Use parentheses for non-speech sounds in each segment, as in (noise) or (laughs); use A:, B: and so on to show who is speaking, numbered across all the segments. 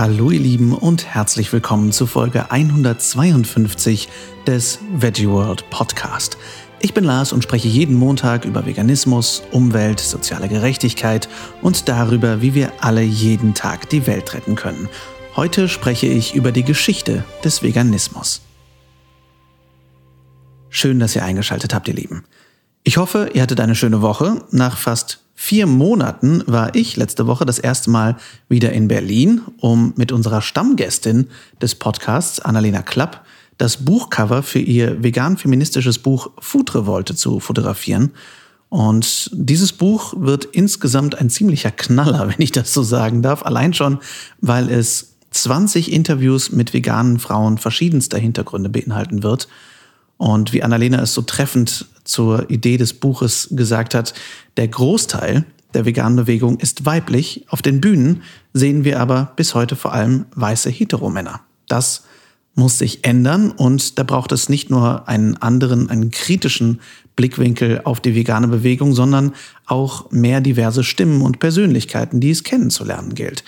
A: Hallo ihr Lieben und herzlich willkommen zu Folge 152 des Veggie World Podcast. Ich bin Lars und spreche jeden Montag über Veganismus, Umwelt, soziale Gerechtigkeit und darüber, wie wir alle jeden Tag die Welt retten können. Heute spreche ich über die Geschichte des Veganismus. Schön, dass ihr eingeschaltet habt, ihr Lieben. Ich hoffe, ihr hattet eine schöne Woche. Nach fast vier Monaten war ich letzte Woche das erste Mal wieder in Berlin, um mit unserer Stammgästin des Podcasts, Annalena Klapp, das Buchcover für ihr vegan-feministisches Buch Food Revolte zu fotografieren. Und dieses Buch wird insgesamt ein ziemlicher Knaller, (laughs) wenn ich das so sagen darf. Allein schon, weil es 20 Interviews mit veganen Frauen verschiedenster Hintergründe beinhalten wird. Und wie Annalena es so treffend zur Idee des Buches gesagt hat, der Großteil der veganen Bewegung ist weiblich. Auf den Bühnen sehen wir aber bis heute vor allem weiße Heteromänner. Das muss sich ändern und da braucht es nicht nur einen anderen, einen kritischen Blickwinkel auf die vegane Bewegung, sondern auch mehr diverse Stimmen und Persönlichkeiten, die es kennenzulernen gilt.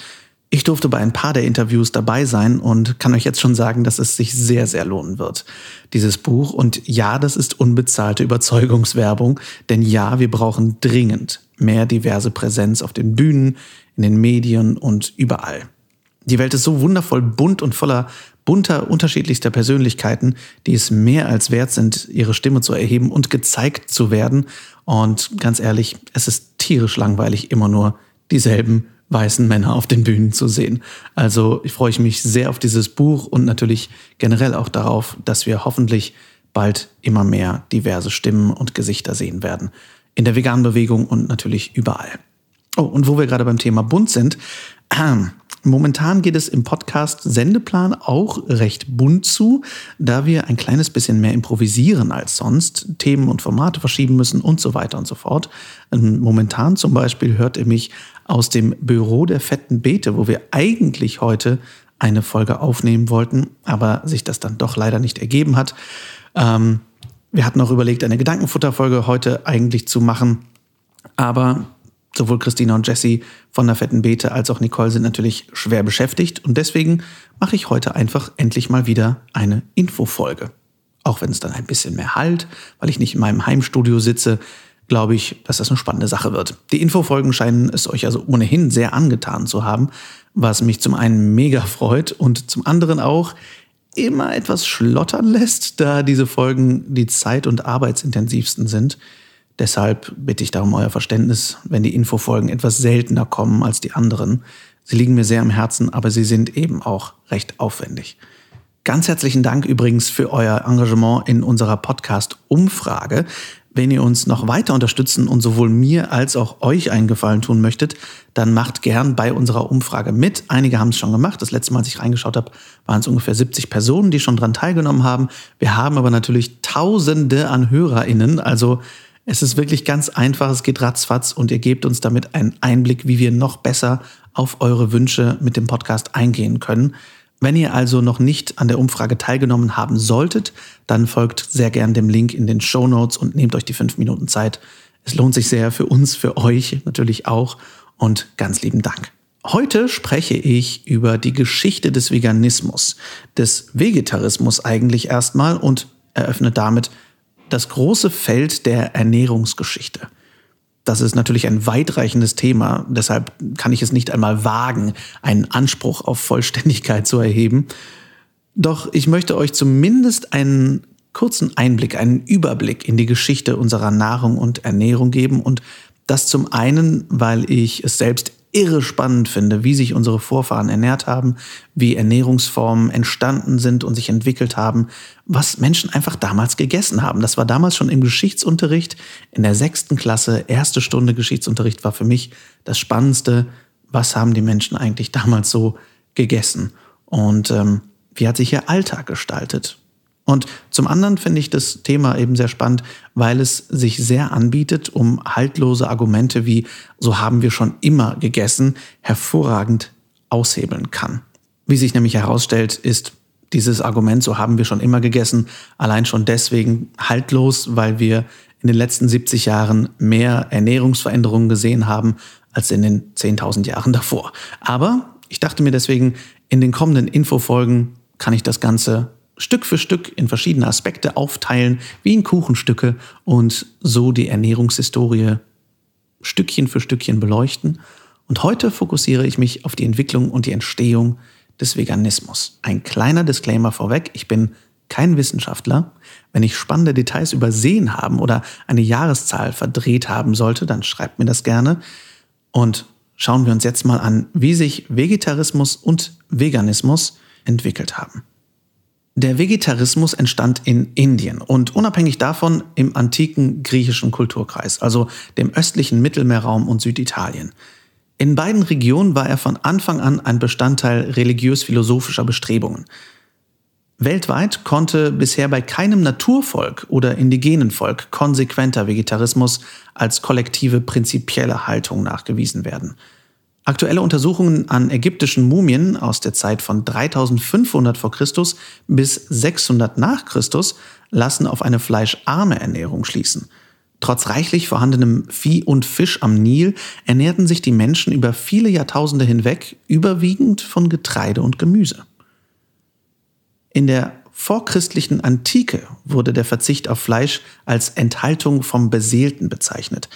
A: Ich durfte bei ein paar der Interviews dabei sein und kann euch jetzt schon sagen, dass es sich sehr, sehr lohnen wird, dieses Buch. Und ja, das ist unbezahlte Überzeugungswerbung, denn ja, wir brauchen dringend mehr diverse Präsenz auf den Bühnen, in den Medien und überall. Die Welt ist so wundervoll bunt und voller bunter, unterschiedlichster Persönlichkeiten, die es mehr als wert sind, ihre Stimme zu erheben und gezeigt zu werden. Und ganz ehrlich, es ist tierisch langweilig, immer nur dieselben weißen Männer auf den Bühnen zu sehen. Also ich freue mich sehr auf dieses Buch und natürlich generell auch darauf, dass wir hoffentlich bald immer mehr diverse Stimmen und Gesichter sehen werden. In der veganen Bewegung und natürlich überall. Oh, und wo wir gerade beim Thema bunt sind, (clears throat) Momentan geht es im Podcast Sendeplan auch recht bunt zu, da wir ein kleines bisschen mehr improvisieren als sonst, Themen und Formate verschieben müssen und so weiter und so fort. Ähm, momentan zum Beispiel hört ihr mich aus dem Büro der fetten Beete, wo wir eigentlich heute eine Folge aufnehmen wollten, aber sich das dann doch leider nicht ergeben hat. Ähm, wir hatten auch überlegt, eine Gedankenfutterfolge heute eigentlich zu machen, aber sowohl Christina und Jesse von der fetten Beete als auch Nicole sind natürlich schwer beschäftigt und deswegen mache ich heute einfach endlich mal wieder eine Infofolge. Auch wenn es dann ein bisschen mehr halt, weil ich nicht in meinem Heimstudio sitze, glaube ich, dass das eine spannende Sache wird. Die Infofolgen scheinen es euch also ohnehin sehr angetan zu haben, was mich zum einen mega freut und zum anderen auch immer etwas schlottern lässt, da diese Folgen die zeit- und arbeitsintensivsten sind. Deshalb bitte ich darum euer Verständnis, wenn die Infofolgen etwas seltener kommen als die anderen. Sie liegen mir sehr am Herzen, aber sie sind eben auch recht aufwendig. Ganz herzlichen Dank übrigens für euer Engagement in unserer Podcast-Umfrage. Wenn ihr uns noch weiter unterstützen und sowohl mir als auch euch einen Gefallen tun möchtet, dann macht gern bei unserer Umfrage mit. Einige haben es schon gemacht. Das letzte Mal, als ich reingeschaut habe, waren es ungefähr 70 Personen, die schon dran teilgenommen haben. Wir haben aber natürlich Tausende an HörerInnen. Also es ist wirklich ganz einfach, es geht ratzfatz und ihr gebt uns damit einen Einblick, wie wir noch besser auf eure Wünsche mit dem Podcast eingehen können. Wenn ihr also noch nicht an der Umfrage teilgenommen haben solltet, dann folgt sehr gern dem Link in den Show Notes und nehmt euch die fünf Minuten Zeit. Es lohnt sich sehr für uns, für euch natürlich auch und ganz lieben Dank. Heute spreche ich über die Geschichte des Veganismus, des Vegetarismus eigentlich erstmal und eröffne damit das große Feld der Ernährungsgeschichte. Das ist natürlich ein weitreichendes Thema, deshalb kann ich es nicht einmal wagen, einen Anspruch auf Vollständigkeit zu erheben. Doch ich möchte euch zumindest einen kurzen Einblick, einen Überblick in die Geschichte unserer Nahrung und Ernährung geben und das zum einen, weil ich es selbst irre spannend finde, wie sich unsere Vorfahren ernährt haben, wie Ernährungsformen entstanden sind und sich entwickelt haben, was Menschen einfach damals gegessen haben. Das war damals schon im Geschichtsunterricht, in der sechsten Klasse, erste Stunde Geschichtsunterricht war für mich das Spannendste. Was haben die Menschen eigentlich damals so gegessen? Und ähm, wie hat sich ihr Alltag gestaltet? Und zum anderen finde ich das Thema eben sehr spannend, weil es sich sehr anbietet, um haltlose Argumente wie so haben wir schon immer gegessen hervorragend aushebeln kann. Wie sich nämlich herausstellt, ist dieses Argument, so haben wir schon immer gegessen, allein schon deswegen haltlos, weil wir in den letzten 70 Jahren mehr Ernährungsveränderungen gesehen haben als in den 10.000 Jahren davor. Aber Ich dachte mir deswegen, in den kommenden Infofolgen kann ich das Ganze Stück für Stück in verschiedene Aspekte aufteilen, wie in Kuchenstücke und so die Ernährungshistorie Stückchen für Stückchen beleuchten. Und heute fokussiere ich mich auf die Entwicklung und die Entstehung des Veganismus. Ein kleiner Disclaimer vorweg, ich bin kein Wissenschaftler. Wenn ich spannende Details übersehen haben oder eine Jahreszahl verdreht haben sollte, dann schreibt mir das gerne. Und schauen wir uns jetzt mal an, wie sich Vegetarismus und Veganismus entwickelt haben. Der Vegetarismus entstand in Indien und unabhängig davon im antiken griechischen Kulturkreis, also dem östlichen Mittelmeerraum und Süditalien. In beiden Regionen war er von Anfang an ein Bestandteil religiös-philosophischer Bestrebungen. Weltweit konnte bisher bei keinem Naturvolk oder indigenen Volk konsequenter Vegetarismus als kollektive prinzipielle Haltung nachgewiesen werden. Aktuelle Untersuchungen an ägyptischen Mumien aus der Zeit von 3500 v. Chr. bis 600 nach Christus lassen auf eine fleischarme Ernährung schließen. Trotz reichlich vorhandenem Vieh und Fisch am Nil ernährten sich die Menschen über viele Jahrtausende hinweg überwiegend von Getreide und Gemüse. In der vorchristlichen Antike wurde der Verzicht auf Fleisch als Enthaltung vom Beseelten bezeichnet.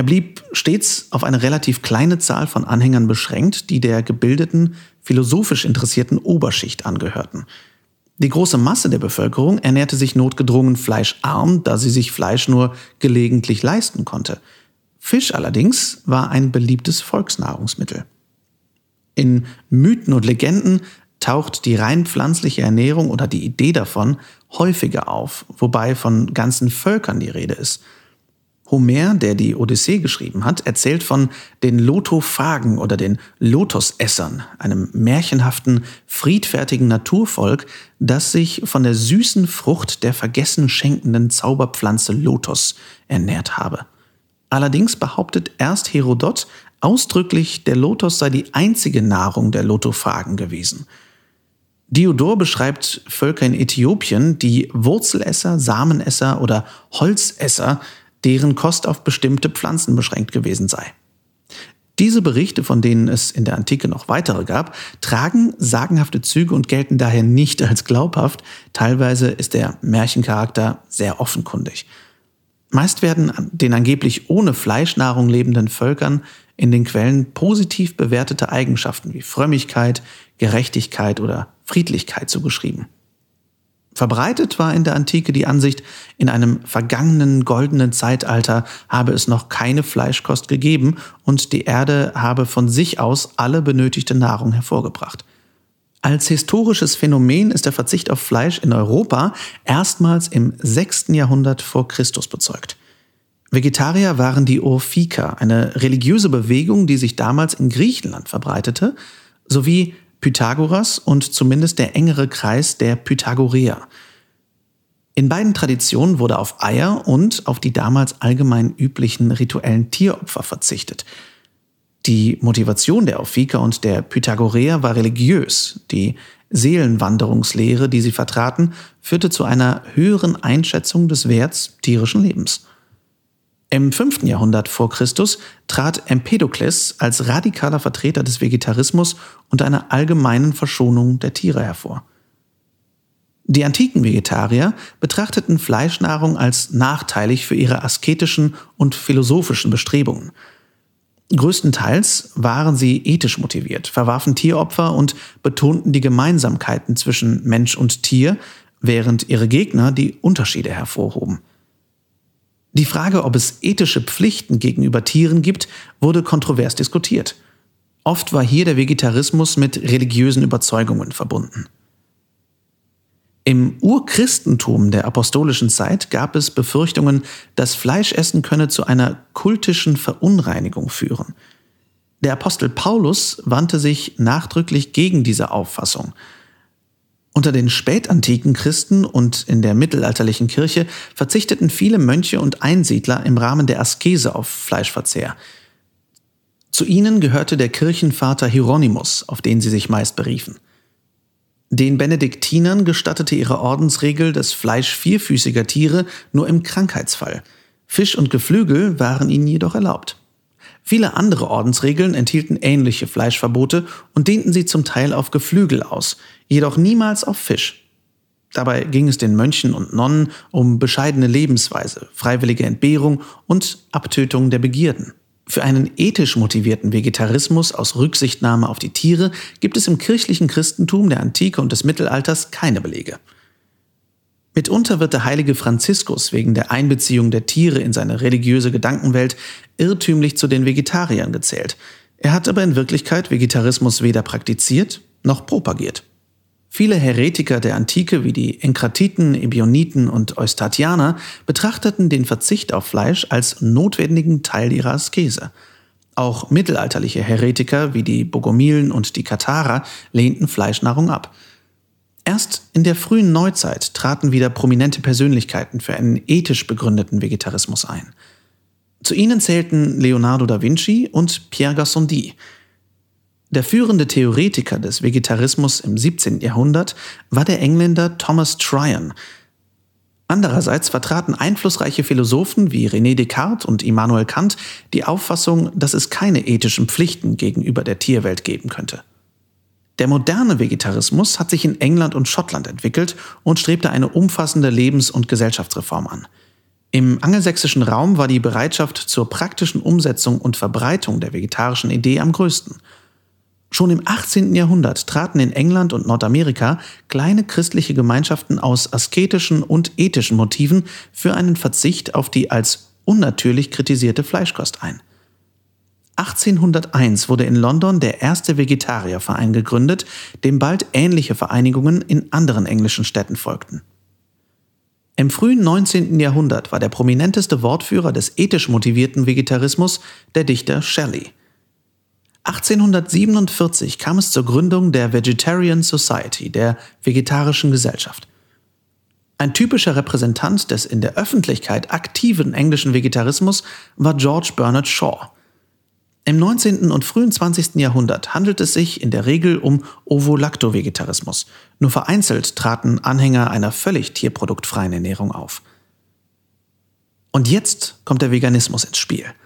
A: Er blieb stets auf eine relativ kleine Zahl von Anhängern beschränkt, die der gebildeten, philosophisch interessierten Oberschicht angehörten. Die große Masse der Bevölkerung ernährte sich notgedrungen fleischarm, da sie sich Fleisch nur gelegentlich leisten konnte. Fisch allerdings war ein beliebtes Volksnahrungsmittel. In Mythen und Legenden taucht die rein pflanzliche Ernährung oder die Idee davon häufiger auf, wobei von ganzen Völkern die Rede ist – Homer, der die Odyssee geschrieben hat, erzählt von den Lotophagen oder den Lotusessern, einem märchenhaften, friedfertigen Naturvolk, das sich von der süßen Frucht der vergessen schenkenden Zauberpflanze Lotus ernährt habe. Allerdings behauptet erst Herodot ausdrücklich, der Lotus sei die einzige Nahrung der Lotophagen gewesen. Diodor beschreibt Völker in Äthiopien, die Wurzelesser, Samenesser oder Holzesser deren Kost auf bestimmte Pflanzen beschränkt gewesen sei. Diese Berichte, von denen es in der Antike noch weitere gab, tragen sagenhafte Züge und gelten daher nicht als glaubhaft. Teilweise ist der Märchencharakter sehr offenkundig. Meist werden den angeblich ohne Fleischnahrung lebenden Völkern in den Quellen positiv bewertete Eigenschaften wie Frömmigkeit, Gerechtigkeit oder Friedlichkeit zugeschrieben. Verbreitet war in der Antike die Ansicht, in einem vergangenen goldenen Zeitalter habe es noch keine Fleischkost gegeben und die Erde habe von sich aus alle benötigte Nahrung hervorgebracht. Als historisches Phänomen ist der Verzicht auf Fleisch in Europa erstmals im 6. Jahrhundert vor Christus bezeugt. Vegetarier waren die Orphiker, eine religiöse Bewegung, die sich damals in Griechenland verbreitete, sowie Pythagoras und zumindest der engere Kreis der Pythagoreer. In beiden Traditionen wurde auf Eier und auf die damals allgemein üblichen rituellen Tieropfer verzichtet. Die Motivation der Ophiker und der Pythagoreer war religiös. Die Seelenwanderungslehre, die sie vertraten, führte zu einer höheren Einschätzung des Werts tierischen Lebens. Im 5. Jahrhundert vor Christus trat Empedokles als radikaler Vertreter des Vegetarismus und einer allgemeinen Verschonung der Tiere hervor. Die antiken Vegetarier betrachteten Fleischnahrung als nachteilig für ihre asketischen und philosophischen Bestrebungen. Größtenteils waren sie ethisch motiviert, verwarfen Tieropfer und betonten die Gemeinsamkeiten zwischen Mensch und Tier, während ihre Gegner die Unterschiede hervorhoben. Die Frage, ob es ethische Pflichten gegenüber Tieren gibt, wurde kontrovers diskutiert. Oft war hier der Vegetarismus mit religiösen Überzeugungen verbunden. Im Urchristentum der apostolischen Zeit gab es Befürchtungen, dass Fleischessen könne zu einer kultischen Verunreinigung führen. Der Apostel Paulus wandte sich nachdrücklich gegen diese Auffassung unter den spätantiken Christen und in der mittelalterlichen Kirche verzichteten viele Mönche und Einsiedler im Rahmen der Askese auf Fleischverzehr. Zu ihnen gehörte der Kirchenvater Hieronymus, auf den sie sich meist beriefen. Den Benediktinern gestattete ihre Ordensregel das Fleisch vierfüßiger Tiere nur im Krankheitsfall. Fisch und Geflügel waren ihnen jedoch erlaubt. Viele andere Ordensregeln enthielten ähnliche Fleischverbote und dehnten sie zum Teil auf Geflügel aus, jedoch niemals auf Fisch. Dabei ging es den Mönchen und Nonnen um bescheidene Lebensweise, freiwillige Entbehrung und Abtötung der Begierden. Für einen ethisch motivierten Vegetarismus aus Rücksichtnahme auf die Tiere gibt es im kirchlichen Christentum der Antike und des Mittelalters keine Belege. Mitunter wird der heilige Franziskus wegen der Einbeziehung der Tiere in seine religiöse Gedankenwelt irrtümlich zu den Vegetariern gezählt. Er hat aber in Wirklichkeit Vegetarismus weder praktiziert noch propagiert. Viele Heretiker der Antike wie die Enkratiten, Ebioniten und Eustatianer betrachteten den Verzicht auf Fleisch als notwendigen Teil ihrer Askese. Auch mittelalterliche Heretiker wie die Bogomilen und die Katharer lehnten Fleischnahrung ab. Erst in der frühen Neuzeit traten wieder prominente Persönlichkeiten für einen ethisch begründeten Vegetarismus ein. Zu ihnen zählten Leonardo da Vinci und Pierre Gassendi, der führende Theoretiker des Vegetarismus im 17. Jahrhundert war der Engländer Thomas Tryon. Andererseits vertraten einflussreiche Philosophen wie René Descartes und Immanuel Kant die Auffassung, dass es keine ethischen Pflichten gegenüber der Tierwelt geben könnte. Der moderne Vegetarismus hat sich in England und Schottland entwickelt und strebte eine umfassende Lebens- und Gesellschaftsreform an. Im angelsächsischen Raum war die Bereitschaft zur praktischen Umsetzung und Verbreitung der vegetarischen Idee am größten – Schon im 18. Jahrhundert traten in England und Nordamerika kleine christliche Gemeinschaften aus asketischen und ethischen Motiven für einen Verzicht auf die als unnatürlich kritisierte Fleischkost ein. 1801 wurde in London der erste Vegetarierverein gegründet, dem bald ähnliche Vereinigungen in anderen englischen Städten folgten. Im frühen 19. Jahrhundert war der prominenteste Wortführer des ethisch motivierten Vegetarismus der Dichter Shelley. 1847 kam es zur Gründung der Vegetarian Society, der Vegetarischen Gesellschaft. Ein typischer Repräsentant des in der Öffentlichkeit aktiven englischen Vegetarismus war George Bernard Shaw. Im 19. und frühen 20. Jahrhundert handelt es sich in der Regel um Ovo-Lacto-Vegetarismus. Nur vereinzelt traten Anhänger einer völlig tierproduktfreien Ernährung auf. Und jetzt kommt der Veganismus ins Spiel –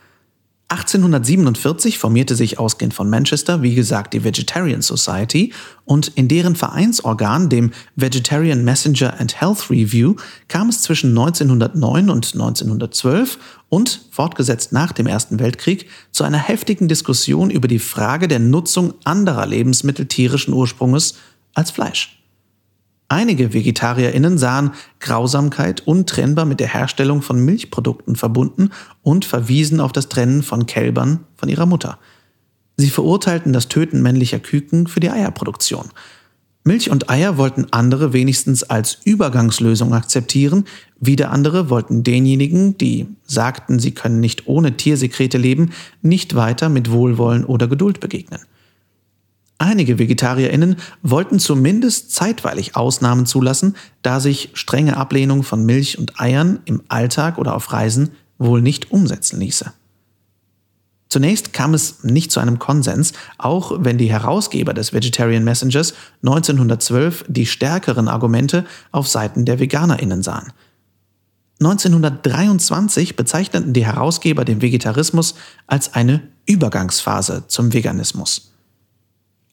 A: 1847 formierte sich ausgehend von Manchester, wie gesagt, die Vegetarian Society und in deren Vereinsorgan, dem Vegetarian Messenger and Health Review, kam es zwischen 1909 und 1912 und, fortgesetzt nach dem Ersten Weltkrieg, zu einer heftigen Diskussion über die Frage der Nutzung anderer Lebensmittel tierischen Ursprunges als Fleisch. Einige VegetarierInnen sahen Grausamkeit untrennbar mit der Herstellung von Milchprodukten verbunden und verwiesen auf das Trennen von Kälbern von ihrer Mutter. Sie verurteilten das Töten männlicher Küken für die Eierproduktion. Milch und Eier wollten andere wenigstens als Übergangslösung akzeptieren, wieder andere wollten denjenigen, die sagten, sie können nicht ohne Tiersekrete leben, nicht weiter mit Wohlwollen oder Geduld begegnen. Einige VegetarierInnen wollten zumindest zeitweilig Ausnahmen zulassen, da sich strenge Ablehnung von Milch und Eiern im Alltag oder auf Reisen wohl nicht umsetzen ließe. Zunächst kam es nicht zu einem Konsens, auch wenn die Herausgeber des Vegetarian Messengers 1912 die stärkeren Argumente auf Seiten der VeganerInnen sahen. 1923 bezeichneten die Herausgeber den Vegetarismus als eine Übergangsphase zum Veganismus.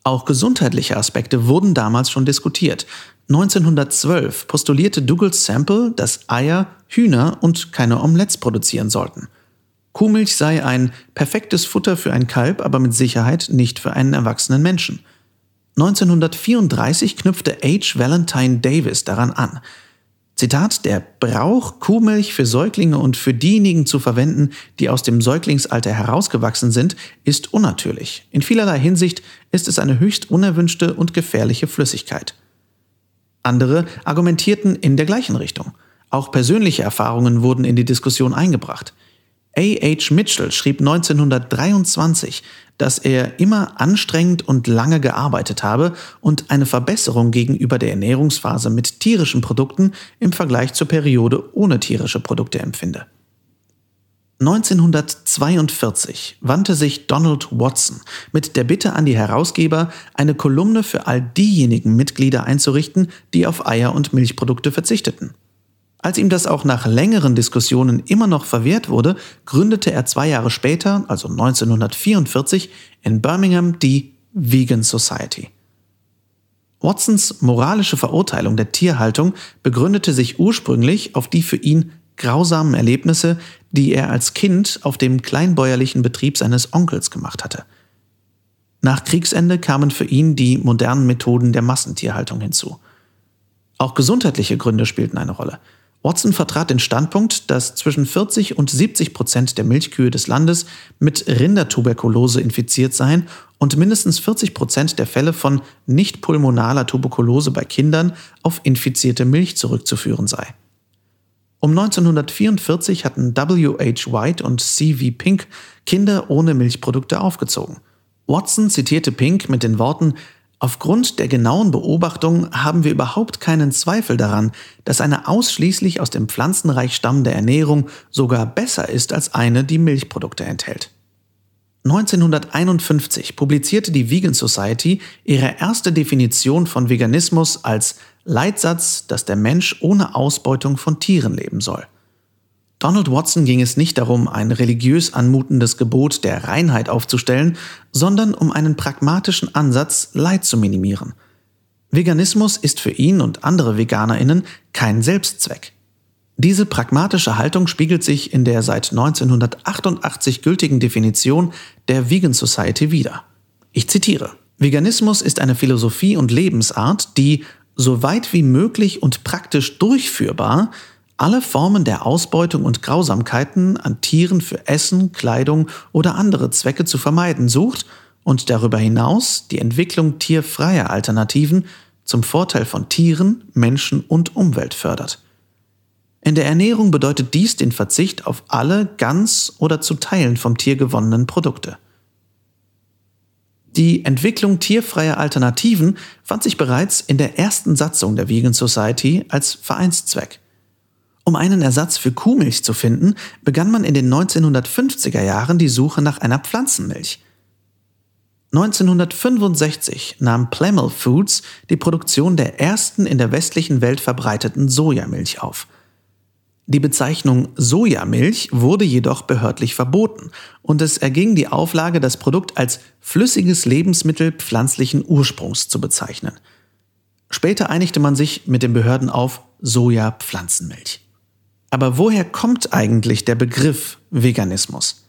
A: Auch gesundheitliche Aspekte wurden damals schon diskutiert. 1912 postulierte Douglas Sample, dass Eier Hühner und keine Omelettes produzieren sollten. Kuhmilch sei ein perfektes Futter für ein Kalb, aber mit Sicherheit nicht für einen erwachsenen Menschen. 1934 knüpfte H. Valentine Davis daran an. Zitat, der Brauch, Kuhmilch für Säuglinge und für diejenigen zu verwenden, die aus dem Säuglingsalter herausgewachsen sind, ist unnatürlich. In vielerlei Hinsicht ist es eine höchst unerwünschte und gefährliche Flüssigkeit. Andere argumentierten in der gleichen Richtung. Auch persönliche Erfahrungen wurden in die Diskussion eingebracht. A.H. Mitchell schrieb 1923, dass er immer anstrengend und lange gearbeitet habe und eine Verbesserung gegenüber der Ernährungsphase mit tierischen Produkten im Vergleich zur Periode ohne tierische Produkte empfinde. 1942 wandte sich Donald Watson mit der Bitte an die Herausgeber, eine Kolumne für all diejenigen Mitglieder einzurichten, die auf Eier und Milchprodukte verzichteten. Als ihm das auch nach längeren Diskussionen immer noch verwehrt wurde, gründete er zwei Jahre später, also 1944, in Birmingham die Vegan Society. Watsons moralische Verurteilung der Tierhaltung begründete sich ursprünglich auf die für ihn grausamen Erlebnisse, die er als Kind auf dem kleinbäuerlichen Betrieb seines Onkels gemacht hatte. Nach Kriegsende kamen für ihn die modernen Methoden der Massentierhaltung hinzu. Auch gesundheitliche Gründe spielten eine Rolle. Watson vertrat den Standpunkt, dass zwischen 40 und 70 Prozent der Milchkühe des Landes mit Rindertuberkulose infiziert seien und mindestens 40 Prozent der Fälle von nicht pulmonaler Tuberkulose bei Kindern auf infizierte Milch zurückzuführen sei. Um 1944 hatten W.H. White und C.V. Pink Kinder ohne Milchprodukte aufgezogen. Watson zitierte Pink mit den Worten Aufgrund der genauen Beobachtung haben wir überhaupt keinen Zweifel daran, dass eine ausschließlich aus dem Pflanzenreich stammende Ernährung sogar besser ist als eine, die Milchprodukte enthält. 1951 publizierte die Vegan Society ihre erste Definition von Veganismus als Leitsatz, dass der Mensch ohne Ausbeutung von Tieren leben soll. Donald Watson ging es nicht darum, ein religiös anmutendes Gebot der Reinheit aufzustellen, sondern um einen pragmatischen Ansatz, Leid zu minimieren. Veganismus ist für ihn und andere Veganerinnen kein Selbstzweck. Diese pragmatische Haltung spiegelt sich in der seit 1988 gültigen Definition der Vegan Society wider. Ich zitiere. Veganismus ist eine Philosophie und Lebensart, die, so weit wie möglich und praktisch durchführbar, alle Formen der Ausbeutung und Grausamkeiten an Tieren für Essen, Kleidung oder andere Zwecke zu vermeiden sucht und darüber hinaus die Entwicklung tierfreier Alternativen zum Vorteil von Tieren, Menschen und Umwelt fördert. In der Ernährung bedeutet dies den Verzicht auf alle ganz oder zu Teilen vom Tier gewonnenen Produkte. Die Entwicklung tierfreier Alternativen fand sich bereits in der ersten Satzung der Vegan Society als Vereinszweck. Um einen Ersatz für Kuhmilch zu finden, begann man in den 1950er Jahren die Suche nach einer Pflanzenmilch. 1965 nahm Plemel Foods die Produktion der ersten in der westlichen Welt verbreiteten Sojamilch auf. Die Bezeichnung Sojamilch wurde jedoch behördlich verboten und es erging die Auflage, das Produkt als flüssiges Lebensmittel pflanzlichen Ursprungs zu bezeichnen. Später einigte man sich mit den Behörden auf Soja-Pflanzenmilch. Aber woher kommt eigentlich der Begriff Veganismus?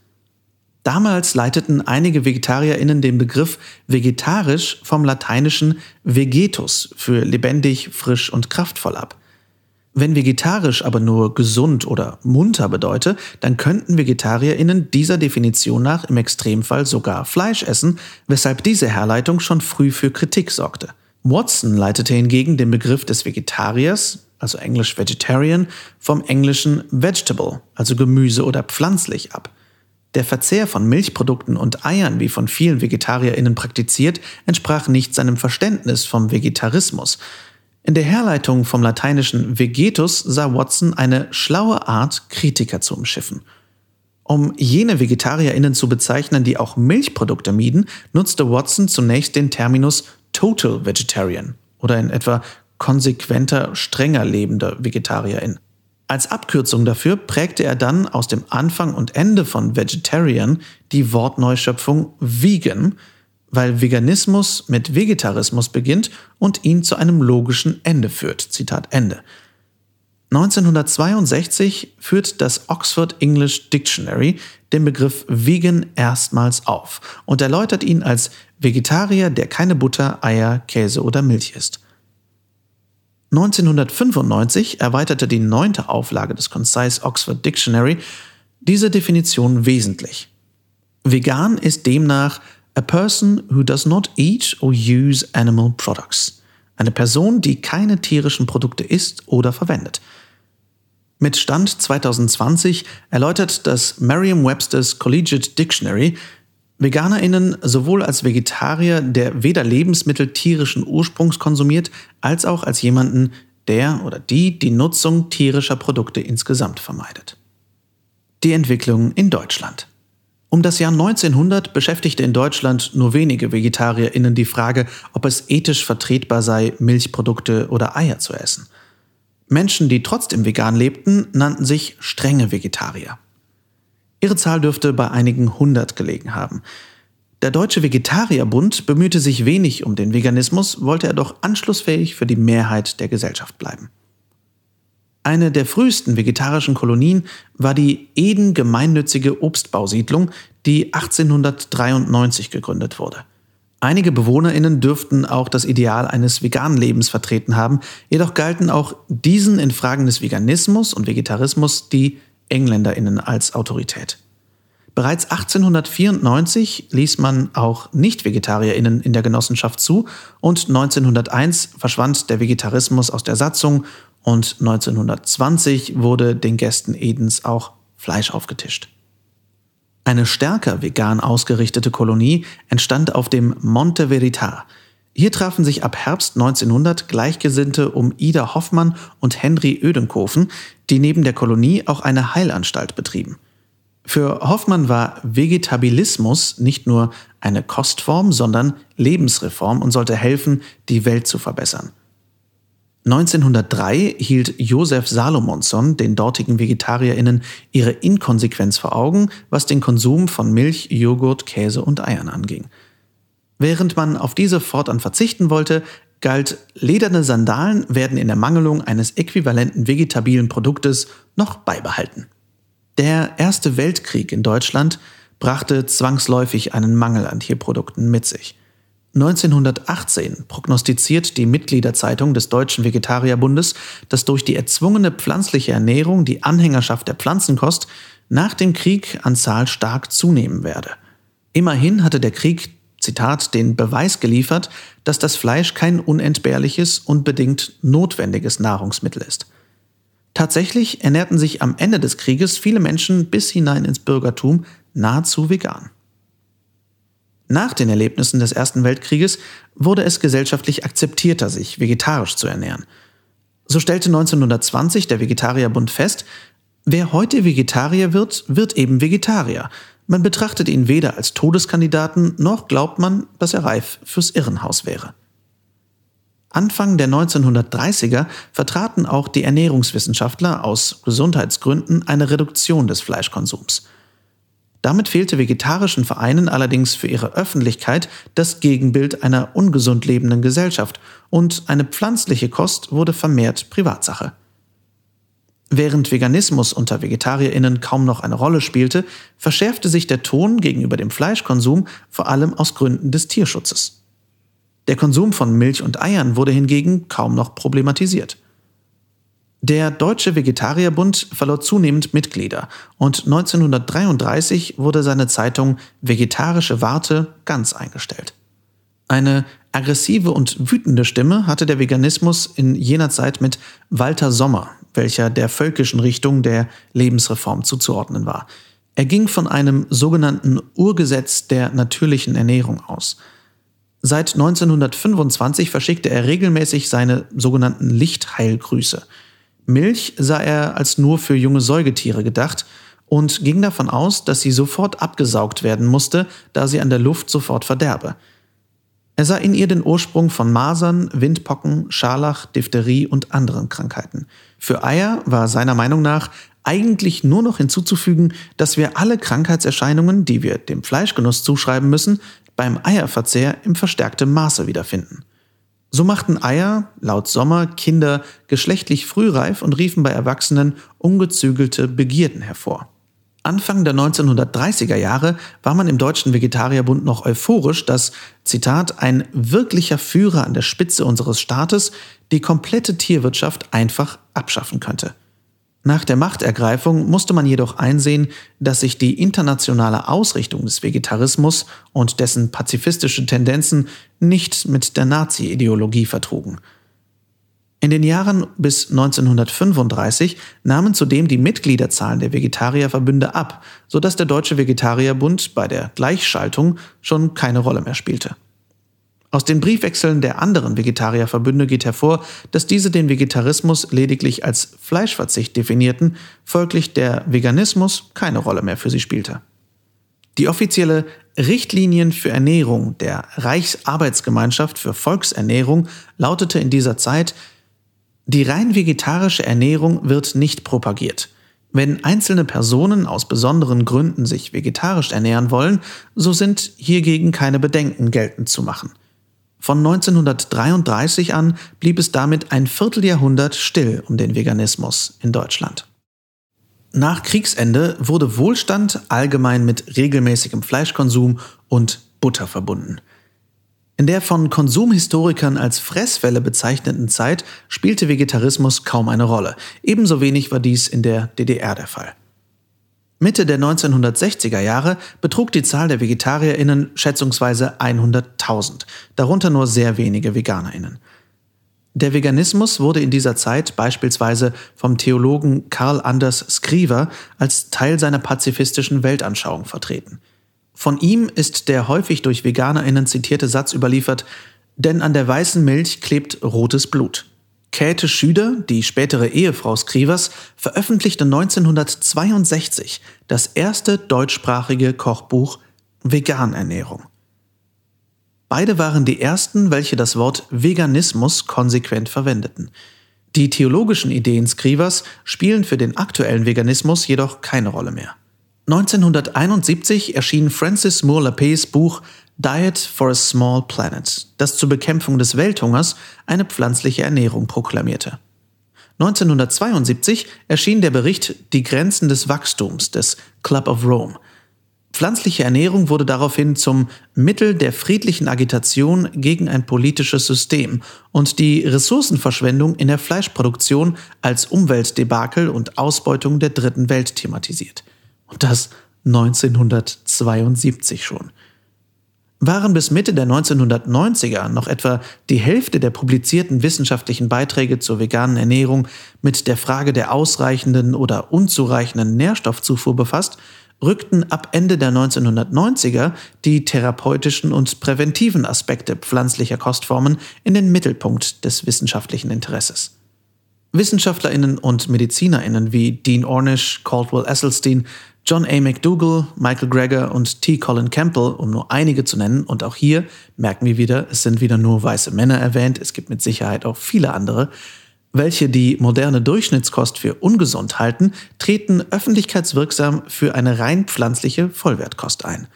A: Damals leiteten einige Vegetarierinnen den Begriff vegetarisch vom lateinischen vegetus für lebendig, frisch und kraftvoll ab. Wenn vegetarisch aber nur gesund oder munter bedeute, dann könnten Vegetarierinnen dieser Definition nach im Extremfall sogar Fleisch essen, weshalb diese Herleitung schon früh für Kritik sorgte. Watson leitete hingegen den Begriff des Vegetariers, also englisch Vegetarian, vom englischen Vegetable, also Gemüse oder pflanzlich ab. Der Verzehr von Milchprodukten und Eiern, wie von vielen VegetarierInnen praktiziert, entsprach nicht seinem Verständnis vom Vegetarismus. In der Herleitung vom lateinischen Vegetus sah Watson eine schlaue Art, Kritiker zu umschiffen. Um jene VegetarierInnen zu bezeichnen, die auch Milchprodukte mieden, nutzte Watson zunächst den Terminus Total Vegetarian oder in etwa konsequenter, strenger lebender Vegetarierin. Als Abkürzung dafür prägte er dann aus dem Anfang und Ende von Vegetarian die Wortneuschöpfung Vegan, weil Veganismus mit Vegetarismus beginnt und ihn zu einem logischen Ende führt. Zitat Ende. 1962 führt das Oxford English Dictionary den Begriff Vegan erstmals auf und erläutert ihn als Vegetarier, der keine Butter, Eier, Käse oder Milch isst. 1995 erweiterte die neunte Auflage des Concise Oxford Dictionary diese Definition wesentlich. Vegan ist demnach a person who does not eat or use animal products. Eine Person, die keine tierischen Produkte isst oder verwendet. Mit Stand 2020 erläutert das Merriam-Webster's Collegiate Dictionary VeganerInnen sowohl als Vegetarier, der weder Lebensmittel tierischen Ursprungs konsumiert, als auch als jemanden, der oder die die Nutzung tierischer Produkte insgesamt vermeidet. Die Entwicklung in Deutschland. Um das Jahr 1900 beschäftigte in Deutschland nur wenige VegetarierInnen die Frage, ob es ethisch vertretbar sei, Milchprodukte oder Eier zu essen. Menschen, die trotzdem vegan lebten, nannten sich strenge Vegetarier. Ihre Zahl dürfte bei einigen hundert gelegen haben. Der Deutsche Vegetarierbund bemühte sich wenig um den Veganismus, wollte er doch anschlussfähig für die Mehrheit der Gesellschaft bleiben. Eine der frühesten vegetarischen Kolonien war die Eden gemeinnützige Obstbausiedlung, die 1893 gegründet wurde. Einige BewohnerInnen dürften auch das Ideal eines veganen Lebens vertreten haben, jedoch galten auch diesen in Fragen des Veganismus und Vegetarismus die EngländerInnen als Autorität. Bereits 1894 ließ man auch Nicht-VegetarierInnen in der Genossenschaft zu und 1901 verschwand der Vegetarismus aus der Satzung und 1920 wurde den Gästen Edens auch Fleisch aufgetischt. Eine stärker vegan ausgerichtete Kolonie entstand auf dem Monte Veritar. Hier trafen sich ab Herbst 1900 Gleichgesinnte um Ida Hoffmann und Henry Ödenkofen, die neben der Kolonie auch eine Heilanstalt betrieben. Für Hoffmann war Vegetabilismus nicht nur eine Kostform, sondern Lebensreform und sollte helfen, die Welt zu verbessern. 1903 hielt Josef Salomonson den dortigen VegetarierInnen ihre Inkonsequenz vor Augen, was den Konsum von Milch, Joghurt, Käse und Eiern anging. Während man auf diese fortan verzichten wollte, galt, lederne Sandalen werden in der Mangelung eines äquivalenten vegetabilen Produktes noch beibehalten. Der Erste Weltkrieg in Deutschland brachte zwangsläufig einen Mangel an Tierprodukten mit sich. 1918 prognostiziert die Mitgliederzeitung des Deutschen Vegetarierbundes, dass durch die erzwungene pflanzliche Ernährung die Anhängerschaft der Pflanzenkost nach dem Krieg an Zahl stark zunehmen werde. Immerhin hatte der Krieg, Zitat, den Beweis geliefert, dass das Fleisch kein unentbehrliches und bedingt notwendiges Nahrungsmittel ist. Tatsächlich ernährten sich am Ende des Krieges viele Menschen bis hinein ins Bürgertum nahezu vegan. Nach den Erlebnissen des Ersten Weltkrieges wurde es gesellschaftlich akzeptierter, sich vegetarisch zu ernähren. So stellte 1920 der Vegetarierbund fest, wer heute Vegetarier wird, wird eben Vegetarier. Man betrachtet ihn weder als Todeskandidaten, noch glaubt man, dass er reif fürs Irrenhaus wäre. Anfang der 1930er vertraten auch die Ernährungswissenschaftler aus Gesundheitsgründen eine Reduktion des Fleischkonsums. Damit fehlte vegetarischen Vereinen allerdings für ihre Öffentlichkeit das Gegenbild einer ungesund lebenden Gesellschaft und eine pflanzliche Kost wurde vermehrt Privatsache. Während Veganismus unter Vegetarierinnen kaum noch eine Rolle spielte, verschärfte sich der Ton gegenüber dem Fleischkonsum vor allem aus Gründen des Tierschutzes. Der Konsum von Milch und Eiern wurde hingegen kaum noch problematisiert. Der Deutsche Vegetarierbund verlor zunehmend Mitglieder und 1933 wurde seine Zeitung Vegetarische Warte ganz eingestellt. Eine aggressive und wütende Stimme hatte der Veganismus in jener Zeit mit Walter Sommer, welcher der völkischen Richtung der Lebensreform zuzuordnen war. Er ging von einem sogenannten Urgesetz der natürlichen Ernährung aus. Seit 1925 verschickte er regelmäßig seine sogenannten Lichtheilgrüße – Milch sah er als nur für junge Säugetiere gedacht und ging davon aus, dass sie sofort abgesaugt werden musste, da sie an der Luft sofort verderbe. Er sah in ihr den Ursprung von Masern, Windpocken, Scharlach, Diphtherie und anderen Krankheiten. Für Eier war seiner Meinung nach eigentlich nur noch hinzuzufügen, dass wir alle Krankheitserscheinungen, die wir dem Fleischgenuss zuschreiben müssen, beim Eierverzehr im verstärktem Maße wiederfinden. So machten Eier, laut Sommer, Kinder geschlechtlich frühreif und riefen bei Erwachsenen ungezügelte Begierden hervor. Anfang der 1930er Jahre war man im Deutschen Vegetarierbund noch euphorisch, dass, Zitat, ein wirklicher Führer an der Spitze unseres Staates die komplette Tierwirtschaft einfach abschaffen könnte. Nach der Machtergreifung musste man jedoch einsehen, dass sich die internationale Ausrichtung des Vegetarismus und dessen pazifistische Tendenzen nicht mit der Nazi-Ideologie vertrugen. In den Jahren bis 1935 nahmen zudem die Mitgliederzahlen der Vegetarierverbünde ab, sodass der Deutsche Vegetarierbund bei der Gleichschaltung schon keine Rolle mehr spielte. Aus den Briefwechseln der anderen Vegetarierverbünde geht hervor, dass diese den Vegetarismus lediglich als Fleischverzicht definierten, folglich der Veganismus keine Rolle mehr für sie spielte. Die offizielle Richtlinien für Ernährung der Reichsarbeitsgemeinschaft für Volksernährung lautete in dieser Zeit Die rein vegetarische Ernährung wird nicht propagiert. Wenn einzelne Personen aus besonderen Gründen sich vegetarisch ernähren wollen, so sind hiergegen keine Bedenken geltend zu machen. Von 1933 an blieb es damit ein Vierteljahrhundert still um den Veganismus in Deutschland. Nach Kriegsende wurde Wohlstand allgemein mit regelmäßigem Fleischkonsum und Butter verbunden. In der von Konsumhistorikern als Fresswelle bezeichneten Zeit spielte Vegetarismus kaum eine Rolle. Ebenso wenig war dies in der DDR der Fall. Mitte der 1960er Jahre betrug die Zahl der VegetarierInnen schätzungsweise 100.000, darunter nur sehr wenige VeganerInnen. Der Veganismus wurde in dieser Zeit beispielsweise vom Theologen Karl Anders Skriver als Teil seiner pazifistischen Weltanschauung vertreten. Von ihm ist der häufig durch VeganerInnen zitierte Satz überliefert, denn an der weißen Milch klebt rotes Blut. Käthe Schüder, die spätere Ehefrau Skrivers, veröffentlichte 1962 das erste deutschsprachige Kochbuch Veganernährung. Beide waren die ersten, welche das Wort Veganismus konsequent verwendeten. Die theologischen Ideen Skrivers spielen für den aktuellen Veganismus jedoch keine Rolle mehr. 1971 erschien Francis Moore Lapés Buch Diet for a Small Planet, das zur Bekämpfung des Welthungers eine pflanzliche Ernährung proklamierte. 1972 erschien der Bericht Die Grenzen des Wachstums des Club of Rome, Pflanzliche Ernährung wurde daraufhin zum Mittel der friedlichen Agitation gegen ein politisches System und die Ressourcenverschwendung in der Fleischproduktion als Umweltdebakel und Ausbeutung der dritten Welt thematisiert. Und das 1972 schon. Waren bis Mitte der 1990er noch etwa die Hälfte der publizierten wissenschaftlichen Beiträge zur veganen Ernährung mit der Frage der ausreichenden oder unzureichenden Nährstoffzufuhr befasst, rückten ab Ende der 1990er die therapeutischen und präventiven Aspekte pflanzlicher Kostformen in den Mittelpunkt des wissenschaftlichen Interesses. Wissenschaftlerinnen und Medizinerinnen wie Dean Ornish, Caldwell Esselstyn, John A. McDougall, Michael Greger und T. Colin Campbell, um nur einige zu nennen, und auch hier merken wir wieder, es sind wieder nur weiße Männer erwähnt, es gibt mit Sicherheit auch viele andere, welche die moderne Durchschnittskost für ungesund halten, treten öffentlichkeitswirksam für eine rein pflanzliche Vollwertkost ein.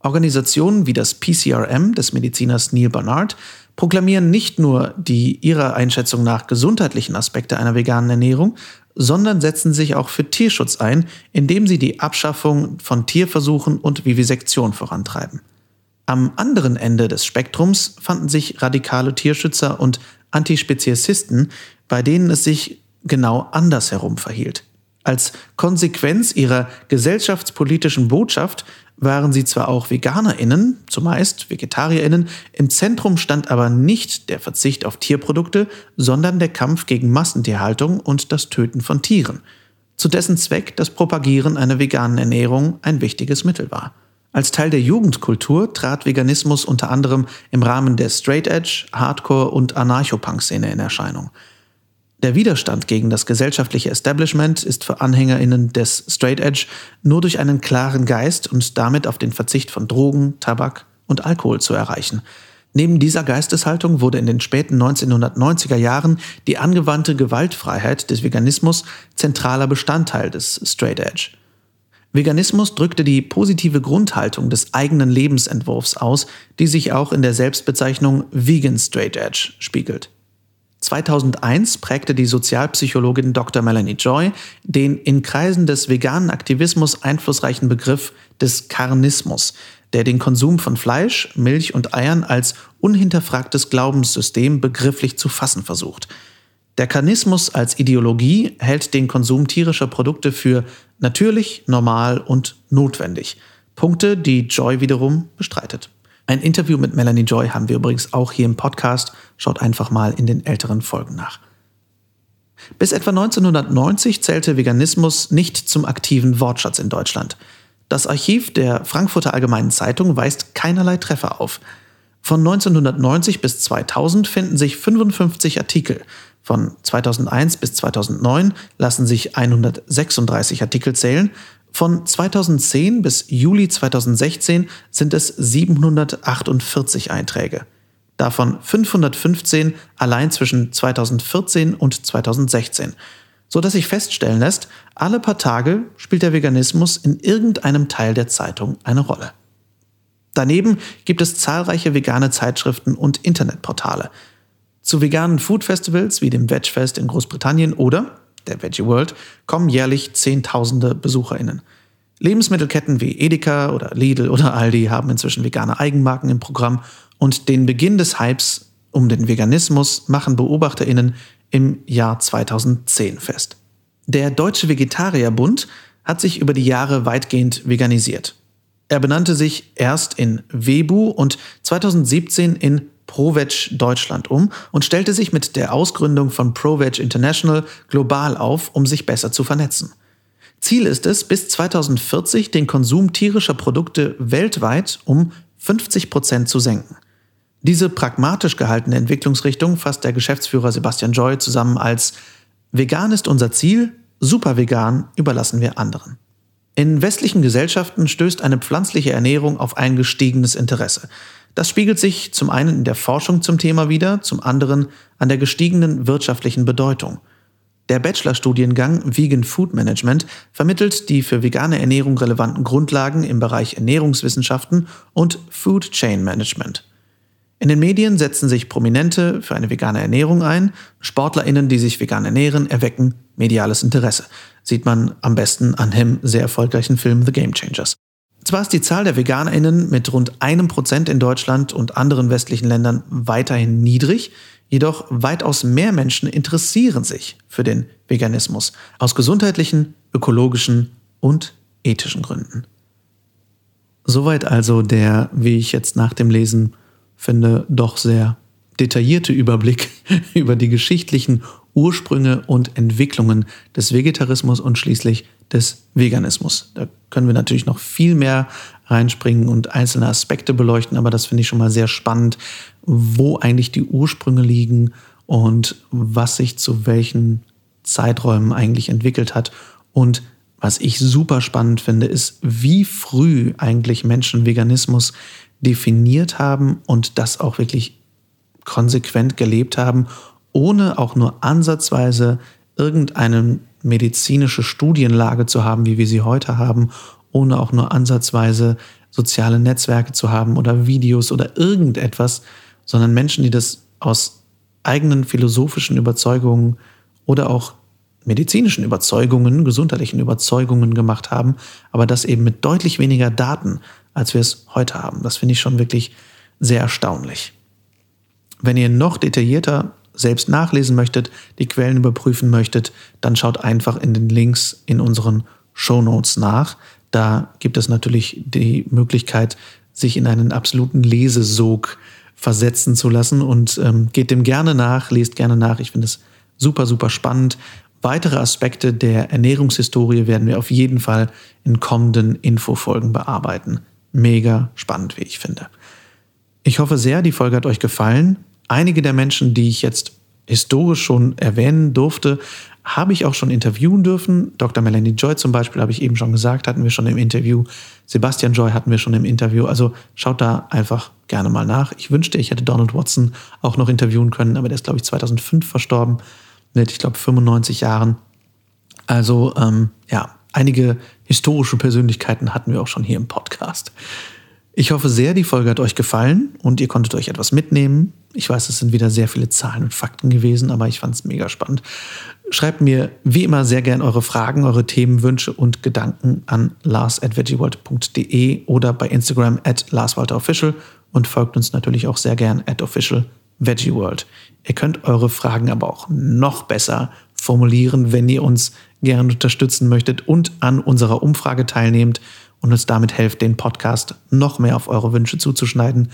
A: Organisationen wie das PCRM des Mediziners Neil Barnard proklamieren nicht nur die ihrer Einschätzung nach gesundheitlichen Aspekte einer veganen Ernährung, sondern setzen sich auch für Tierschutz ein, indem sie die Abschaffung von Tierversuchen und Vivisektion vorantreiben. Am anderen Ende des Spektrums fanden sich radikale Tierschützer und Antispeziesisten, bei denen es sich genau andersherum verhielt. Als Konsequenz ihrer gesellschaftspolitischen Botschaft waren sie zwar auch Veganerinnen, zumeist Vegetarierinnen, im Zentrum stand aber nicht der Verzicht auf Tierprodukte, sondern der Kampf gegen Massentierhaltung und das Töten von Tieren, zu dessen Zweck das Propagieren einer veganen Ernährung ein wichtiges Mittel war. Als Teil der Jugendkultur trat Veganismus unter anderem im Rahmen der Straight Edge, Hardcore und Anarcho-Punk-Szene in Erscheinung. Der Widerstand gegen das gesellschaftliche Establishment ist für Anhängerinnen des Straight Edge nur durch einen klaren Geist und damit auf den Verzicht von Drogen, Tabak und Alkohol zu erreichen. Neben dieser Geisteshaltung wurde in den späten 1990er Jahren die angewandte Gewaltfreiheit des Veganismus zentraler Bestandteil des Straight Edge. Veganismus drückte die positive Grundhaltung des eigenen Lebensentwurfs aus, die sich auch in der Selbstbezeichnung Vegan Straight Edge spiegelt. 2001 prägte die Sozialpsychologin Dr. Melanie Joy den in Kreisen des veganen Aktivismus einflussreichen Begriff des Karnismus, der den Konsum von Fleisch, Milch und Eiern als unhinterfragtes Glaubenssystem begrifflich zu fassen versucht – der Karnismus als Ideologie hält den Konsum tierischer Produkte für natürlich, normal und notwendig. Punkte, die Joy wiederum bestreitet. Ein Interview mit Melanie Joy haben wir übrigens auch hier im Podcast. Schaut einfach mal in den älteren Folgen nach. Bis etwa 1990 zählte Veganismus nicht zum aktiven Wortschatz in Deutschland. Das Archiv der Frankfurter Allgemeinen Zeitung weist keinerlei Treffer auf. Von 1990 bis 2000 finden sich 55 Artikel, von 2001 bis 2009 lassen sich 136 Artikel zählen. Von 2010 bis Juli 2016 sind es 748 Einträge. davon 515 allein zwischen 2014 und 2016, so dass sich feststellen lässt, alle paar Tage spielt der Veganismus in irgendeinem Teil der Zeitung eine Rolle. Daneben gibt es zahlreiche vegane Zeitschriften und Internetportale. Zu veganen Foodfestivals wie dem Vegfest in Großbritannien oder der Veggie World kommen jährlich Zehntausende BesucherInnen. Lebensmittelketten wie Edeka oder Lidl oder Aldi haben inzwischen vegane Eigenmarken im Programm und den Beginn des Hypes um den Veganismus machen BeobachterInnen im Jahr 2010 fest. Der Deutsche Vegetarierbund hat sich über die Jahre weitgehend veganisiert. Er benannte sich erst in Webu und 2017 in ProVeg Deutschland um und stellte sich mit der Ausgründung von ProVeg International global auf, um sich besser zu vernetzen. Ziel ist es, bis 2040 den Konsum tierischer Produkte weltweit um 50 Prozent zu senken. Diese pragmatisch gehaltene Entwicklungsrichtung fasst der Geschäftsführer Sebastian Joy zusammen als Vegan ist unser Ziel, super vegan überlassen wir anderen. In westlichen Gesellschaften stößt eine pflanzliche Ernährung auf ein gestiegenes Interesse. Das spiegelt sich zum einen in der Forschung zum Thema wider, zum anderen an der gestiegenen wirtschaftlichen Bedeutung. Der Bachelorstudiengang Vegan Food Management vermittelt die für vegane Ernährung relevanten Grundlagen im Bereich Ernährungswissenschaften und Food Chain Management. In den Medien setzen sich Prominente für eine vegane Ernährung ein. SportlerInnen, die sich vegan ernähren, erwecken mediales Interesse. Sieht man am besten an dem sehr erfolgreichen Film The Game Changers. Zwar ist die Zahl der VeganerInnen mit rund einem Prozent in Deutschland und anderen westlichen Ländern weiterhin niedrig, jedoch weitaus mehr Menschen interessieren sich für den Veganismus aus gesundheitlichen, ökologischen und ethischen Gründen. Soweit also der, wie ich jetzt nach dem Lesen finde, doch sehr detaillierte Überblick (laughs) über die geschichtlichen Ursprünge und Entwicklungen des Vegetarismus und schließlich des Veganismus. Da können wir natürlich noch viel mehr reinspringen und einzelne Aspekte beleuchten, aber das finde ich schon mal sehr spannend, wo eigentlich die Ursprünge liegen und was sich zu welchen Zeiträumen eigentlich entwickelt hat. Und was ich super spannend finde, ist, wie früh eigentlich Menschen Veganismus definiert haben und das auch wirklich konsequent gelebt haben, ohne auch nur ansatzweise irgendeine medizinische Studienlage zu haben, wie wir sie heute haben, ohne auch nur ansatzweise soziale Netzwerke zu haben oder Videos oder irgendetwas, sondern Menschen, die das aus eigenen philosophischen Überzeugungen oder auch medizinischen Überzeugungen, gesundheitlichen Überzeugungen gemacht haben, aber das eben mit deutlich weniger Daten, als wir es heute haben. Das finde ich schon wirklich sehr erstaunlich. Wenn ihr noch detaillierter selbst nachlesen möchtet, die Quellen überprüfen möchtet, dann schaut einfach in den Links in unseren Show Notes nach. Da gibt es natürlich die Möglichkeit, sich in einen absoluten Lesesog versetzen zu lassen und ähm, geht dem gerne nach, lest gerne nach. Ich finde es super, super spannend. Weitere Aspekte der Ernährungshistorie werden wir auf jeden Fall in kommenden Infofolgen bearbeiten. Mega spannend, wie ich finde. Ich hoffe sehr, die Folge hat euch gefallen. Einige der Menschen, die ich jetzt historisch schon erwähnen durfte, habe ich auch schon interviewen dürfen. Dr. Melanie Joy zum Beispiel habe ich eben schon gesagt, hatten wir schon im Interview. Sebastian Joy hatten wir schon im Interview. Also schaut da einfach gerne mal nach. Ich wünschte, ich hätte Donald Watson auch noch interviewen können, aber der ist, glaube ich, 2005 verstorben mit, ich glaube, 95 Jahren. Also ähm, ja, einige historische Persönlichkeiten hatten wir auch schon hier im Podcast. Ich hoffe sehr, die Folge hat euch gefallen und ihr konntet euch etwas mitnehmen. Ich weiß, es sind wieder sehr viele Zahlen und Fakten gewesen, aber ich fand es mega spannend. Schreibt mir wie immer sehr gern eure Fragen, eure Themen, Wünsche und Gedanken an lars.veggieworld.de oder bei Instagram at larswalterofficial und folgt uns natürlich auch sehr gern at official veggieworld. Ihr könnt eure Fragen aber auch noch besser formulieren, wenn ihr uns gerne unterstützen möchtet und an unserer Umfrage teilnehmt und uns damit helft, den Podcast noch mehr auf eure Wünsche zuzuschneiden.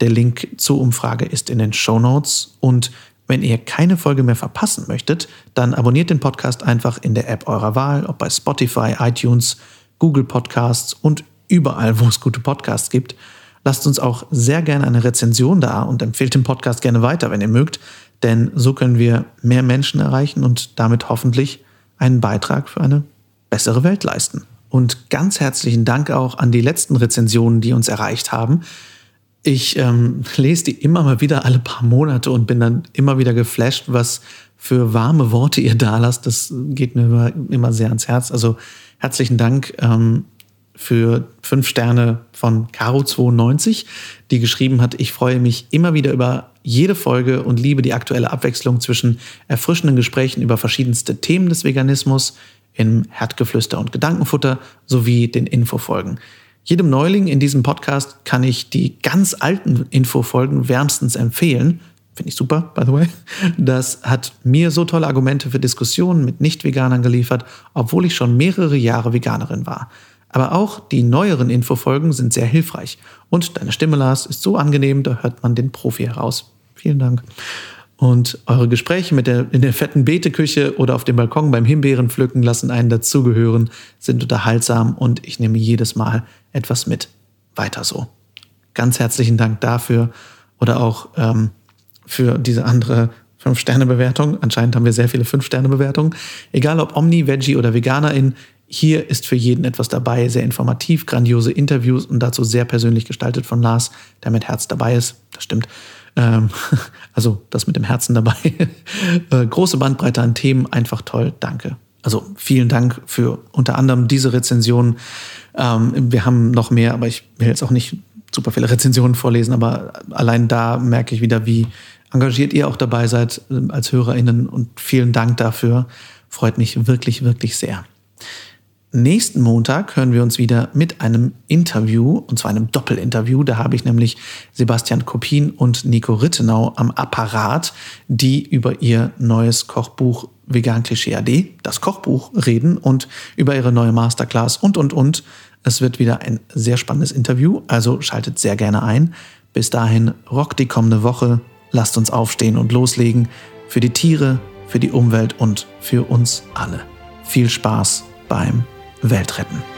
A: Der Link zur Umfrage ist in den Show Notes. Und wenn ihr keine Folge mehr verpassen möchtet, dann abonniert den Podcast einfach in der App eurer Wahl, ob bei Spotify, iTunes, Google Podcasts und überall, wo es gute Podcasts gibt. Lasst uns auch sehr gerne eine Rezension da und empfehlt den Podcast gerne weiter, wenn ihr mögt, denn so können wir mehr Menschen erreichen und damit hoffentlich einen Beitrag für eine bessere Welt leisten. Und ganz herzlichen Dank auch an die letzten Rezensionen, die uns erreicht haben. Ich ähm, lese die immer mal wieder alle paar Monate und bin dann immer wieder geflasht, was für warme Worte ihr da lasst. Das geht mir immer, immer sehr ans Herz. Also herzlichen Dank ähm, für fünf Sterne von Caro92, die geschrieben hat, ich freue mich immer wieder über jede Folge und liebe die aktuelle Abwechslung zwischen erfrischenden Gesprächen über verschiedenste Themen des Veganismus im Herdgeflüster und Gedankenfutter sowie den Infofolgen. Jedem Neuling in diesem Podcast kann ich die ganz alten Infofolgen wärmstens empfehlen. Finde ich super, by the way. Das hat mir so tolle Argumente für Diskussionen mit Nicht-Veganern geliefert, obwohl ich schon mehrere Jahre Veganerin war. Aber auch die neueren Infofolgen sind sehr hilfreich. Und deine Stimme, Lars, ist so angenehm, da hört man den Profi heraus. Vielen Dank. Und eure Gespräche mit der, in der fetten Beeteküche oder auf dem Balkon beim Himbeerenpflücken lassen einen dazugehören, sind unterhaltsam und ich nehme jedes Mal etwas mit. Weiter so. Ganz herzlichen Dank dafür oder auch ähm, für diese andere Fünf-Sterne-Bewertung. Anscheinend haben wir sehr viele Fünf-Sterne-Bewertungen. Egal ob Omni, Veggie oder Veganerin, hier ist für jeden etwas dabei, sehr informativ, grandiose Interviews und dazu sehr persönlich gestaltet von Lars, der mit Herz dabei ist. Das stimmt. Ähm, (laughs) also das mit dem Herzen dabei. (laughs) äh, große Bandbreite an Themen, einfach toll. Danke. Also vielen Dank für unter anderem diese Rezension. Ähm, wir haben noch mehr, aber ich will jetzt auch nicht super viele (laughs) Rezensionen vorlesen, aber allein da merke ich wieder, wie engagiert ihr auch dabei seid äh, als HörerInnen und vielen Dank dafür. Freut mich wirklich, wirklich sehr. Nächsten Montag hören wir uns wieder mit einem Interview, und zwar einem Doppelinterview. Da habe ich nämlich Sebastian Kopin und Nico Rittenau am Apparat, die über ihr neues Kochbuch Vegan Klischee AD, das Kochbuch, reden und über ihre neue Masterclass und, und, und. Es wird wieder ein sehr spannendes Interview, also schaltet sehr gerne ein. Bis dahin, rockt die kommende Woche, lasst uns aufstehen und loslegen für die Tiere, für die Umwelt und für uns alle. Viel Spaß beim Welt retten.